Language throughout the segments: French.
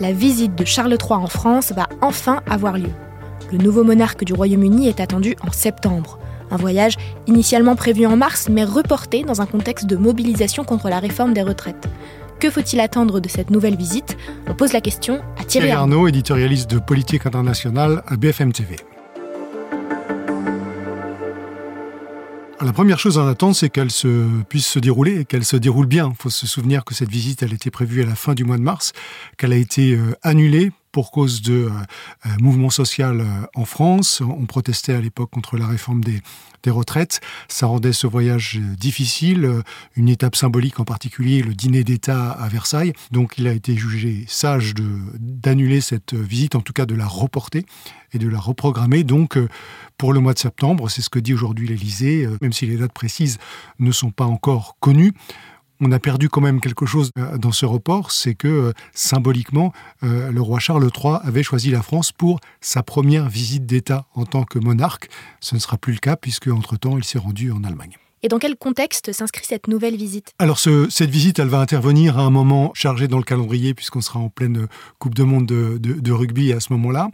la visite de Charles III en France va enfin avoir lieu. Le nouveau monarque du Royaume-Uni est attendu en septembre. Un voyage initialement prévu en mars, mais reporté dans un contexte de mobilisation contre la réforme des retraites. Que faut-il attendre de cette nouvelle visite? On pose la question à Thierry, Thierry Arnaud, éditorialiste de politique internationale à BFM TV. La première chose à attendre, c'est qu'elle se, puisse se dérouler et qu'elle se déroule bien. Il faut se souvenir que cette visite, elle était prévue à la fin du mois de mars, qu'elle a été euh, annulée pour cause de euh, euh, mouvements sociaux euh, en France. On protestait à l'époque contre la réforme des, des, retraites. Ça rendait ce voyage difficile, une étape symbolique en particulier, le dîner d'État à Versailles. Donc il a été jugé sage d'annuler cette visite, en tout cas de la reporter et de la reprogrammer. Donc pour le mois de septembre, c'est ce que dit aujourd'hui l'Élysée, même si les dates précises ne sont pas encore connues on a perdu quand même quelque chose euh, dans ce report, c'est que euh, symboliquement, euh, le roi Charles III avait choisi la France pour sa première visite d'État en tant que monarque. Ce ne sera plus le cas puisque entre-temps, il s'est rendu en Allemagne. Et dans quel contexte s'inscrit cette nouvelle visite? Alors cette visite, elle va intervenir à un moment chargé dans le calendrier puisqu'on sera en pleine Coupe de Monde de, rugby à ce moment-là.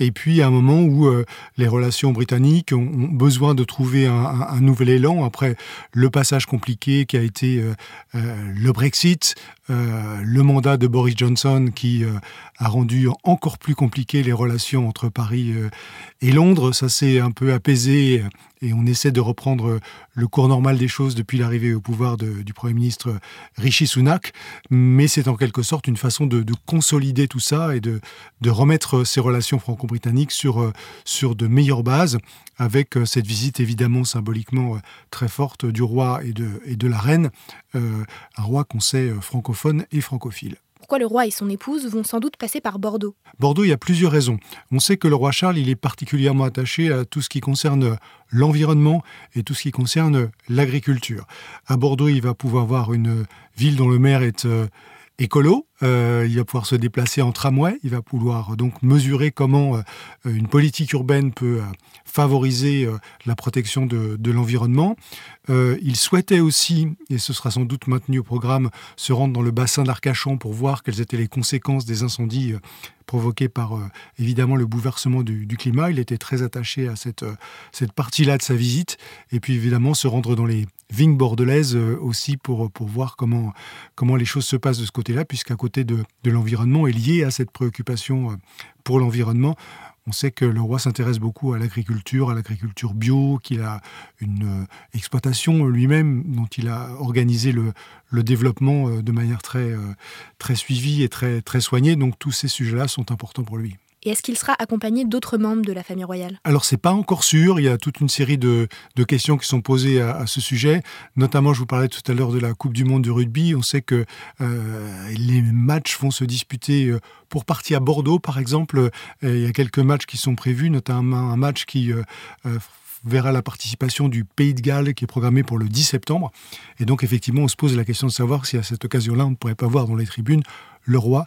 Et puis à un moment où euh, les relations britanniques ont, besoin de trouver un, nouvel élan après le passage compliqué qui a été euh, euh, le Brexit, le mandat de Boris Johnson qui a rendu encore plus compliqué les relations entre Paris et Londres. Ça s'est un peu apaisé et on essaie de reprendre le cours normal des choses depuis l'arrivée au pouvoir du Premier ministre Rishi Sunak, mais c'est en quelque sorte une façon de, consolider tout ça et de, remettre ces relations franco-britanniques sur, de meilleures bases, avec cette visite évidemment symboliquement très forte du roi et de, la reine, euh, un roi qu'on sait francophone et francophile pourquoi le roi et son épouse vont sans doute passer par Bordeaux? Bordeaux, il y a plusieurs raisons. On sait que le roi Charles, il est particulièrement attaché à tout ce qui concerne l'environnement et tout ce qui concerne l'agriculture. À Bordeaux, il va pouvoir voir une ville dont le maire est euh, écolo. Euh, il va pouvoir se déplacer en tramway. Il va pouvoir donc mesurer comment euh, une politique urbaine peut favoriser la protection de l'environnement. il souhaitait aussi, et ce sera sans doute maintenu au programme, se rendre dans le bassin d'Arcachon pour voir quelles étaient les conséquences des incendies provoqués par évidemment le bouleversement du, climat. Il était très attaché à cette, cette partie-là de sa visite. Et puis évidemment se rendre dans les vignes bordelaises aussi pour, pour voir comment, comment les choses se passent de ce côté-là, puisqu'à côté de, de l'environnement est lié à cette préoccupation pour l'environnement. On sait que le roi s'intéresse beaucoup à l'agriculture, à l'agriculture bio, qu'il a une euh, exploitation lui-même dont il a organisé le, développement euh, de manière très, euh, très suivie et très, très soignée. Donc tous ces sujets-là sont importants pour lui. Et est-ce qu'il sera accompagné d'autres membres de la famille royale? Alors c'est pas encore sûr. Il y a toute une série de, questions qui sont posées à, ce sujet. Notamment, je vous parlais tout à l'heure de la Coupe du Monde de rugby. On sait que euh, les matchs vont se disputer euh, pour partie à Bordeaux, par exemple. il y a quelques matchs qui sont prévus, notamment un match qui euh, verra la participation du Pays de Galles qui est programmé pour le 10 septembre. Et donc effectivement, on se pose la question de savoir si à cette occasion-là, on ne pourrait pas voir dans les tribunes le roi